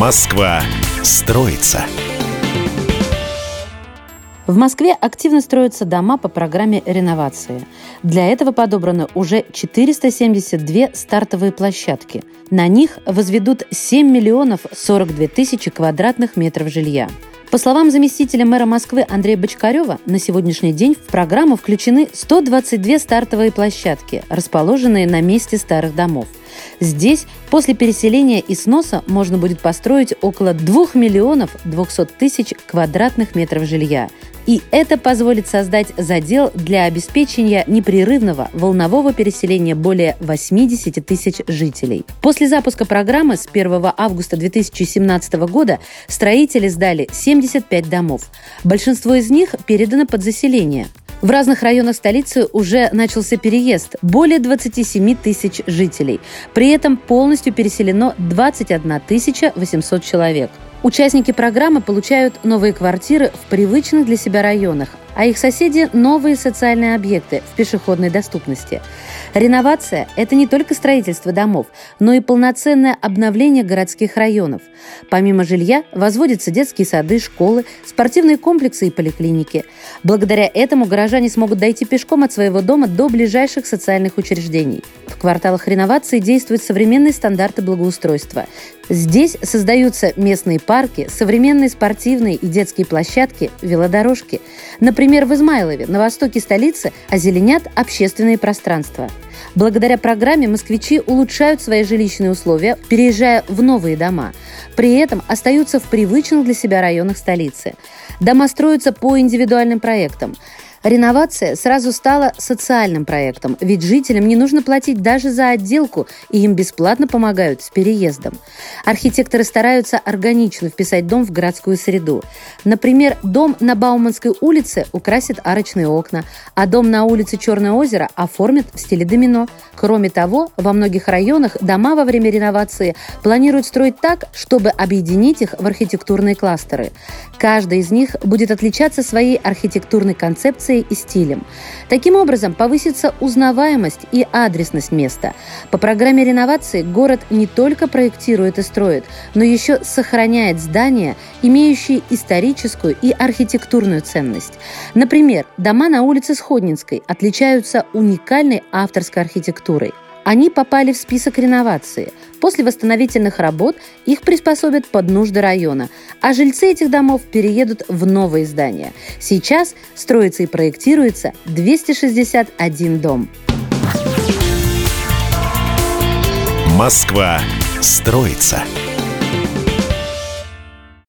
Москва строится. В Москве активно строятся дома по программе реновации. Для этого подобраны уже 472 стартовые площадки. На них возведут 7 миллионов 42 тысячи квадратных метров жилья. По словам заместителя мэра Москвы Андрея Бочкарева, на сегодняшний день в программу включены 122 стартовые площадки, расположенные на месте старых домов. Здесь после переселения и сноса можно будет построить около 2 миллионов 200 тысяч квадратных метров жилья. И это позволит создать задел для обеспечения непрерывного волнового переселения более 80 тысяч жителей. После запуска программы с 1 августа 2017 года строители сдали 75 домов. Большинство из них передано под заселение. В разных районах столицы уже начался переезд. Более 27 тысяч жителей. При этом полностью переселено 21 800 человек. Участники программы получают новые квартиры в привычных для себя районах, а их соседи – новые социальные объекты в пешеходной доступности. Реновация – это не только строительство домов, но и полноценное обновление городских районов. Помимо жилья возводятся детские сады, школы, спортивные комплексы и поликлиники. Благодаря этому горожане смогут дойти пешком от своего дома до ближайших социальных учреждений. В кварталах реновации действуют современные стандарты благоустройства. Здесь создаются местные парки, современные спортивные и детские площадки, велодорожки. Например, в Измайлове, на востоке столицы, озеленят общественные пространства. Благодаря программе москвичи улучшают свои жилищные условия, переезжая в новые дома. При этом остаются в привычных для себя районах столицы. Дома строятся по индивидуальным проектам. Реновация сразу стала социальным проектом, ведь жителям не нужно платить даже за отделку, и им бесплатно помогают с переездом. Архитекторы стараются органично вписать дом в городскую среду. Например, дом на Бауманской улице украсит арочные окна, а дом на улице Черное озеро оформят в стиле домино. Кроме того, во многих районах дома во время реновации планируют строить так, чтобы объединить их в архитектурные кластеры. Каждый из них будет отличаться своей архитектурной концепцией локацией и стилем. Таким образом, повысится узнаваемость и адресность места. По программе реновации город не только проектирует и строит, но еще сохраняет здания, имеющие историческую и архитектурную ценность. Например, дома на улице Сходнинской отличаются уникальной авторской архитектурой. Они попали в список реновации. После восстановительных работ их приспособят под нужды района, а жильцы этих домов переедут в новые здания. Сейчас строится и проектируется 261 дом. Москва строится.